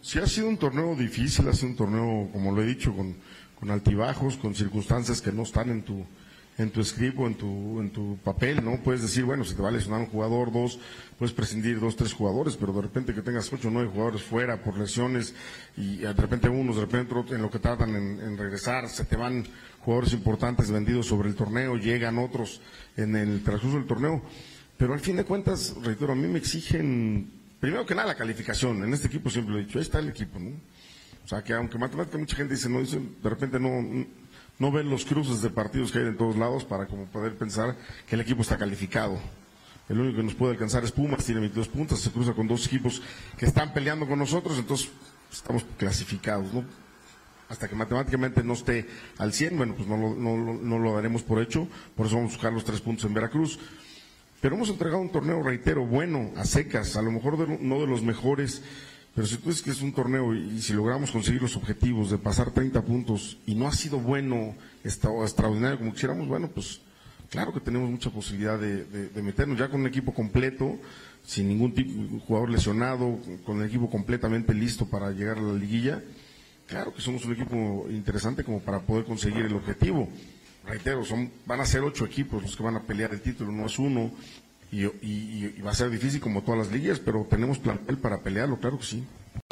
Sí ha sido un torneo difícil, ha sido un torneo, como lo he dicho, con, con altibajos, con circunstancias que no están en tu, en tu script o en tu, en tu papel, ¿no? Puedes decir, bueno, si te va a lesionar un jugador, dos, puedes prescindir dos, tres jugadores, pero de repente que tengas ocho o nueve jugadores fuera por lesiones y de repente unos, de repente otros, en lo que tardan en, en regresar, se te van jugadores importantes vendidos sobre el torneo, llegan otros en el transcurso del torneo. Pero al fin de cuentas, reitero, a mí me exigen Primero que nada, la calificación. En este equipo siempre lo he dicho, ahí está el equipo, ¿no? O sea, que aunque matemáticamente mucha gente dice, no, dice, de repente no, no ven los cruces de partidos que hay en todos lados para como poder pensar que el equipo está calificado. El único que nos puede alcanzar es Pumas, tiene 22 puntos, se cruza con dos equipos que están peleando con nosotros, entonces estamos clasificados, ¿no? Hasta que matemáticamente no esté al 100, bueno, pues no lo, no, no lo daremos por hecho, por eso vamos a buscar los tres puntos en Veracruz. Pero hemos entregado un torneo, reitero, bueno, a secas, a lo mejor de, no de los mejores, pero si tú dices que es un torneo y, si logramos conseguir los objetivos de pasar 30 puntos y no ha sido bueno, extraordinario como quisiéramos, bueno, pues claro que tenemos mucha posibilidad de, de, de meternos ya con un equipo completo, sin ningún tipo, jugador lesionado, con el equipo completamente listo para llegar a la liguilla. Claro que somos un equipo interesante como para poder conseguir el objetivo reitero, son, van a ser ocho equipos los que van a pelear el título, no es uno, y, va a ser difícil como todas las ligas, pero tenemos plantel para pelearlo, claro que sí.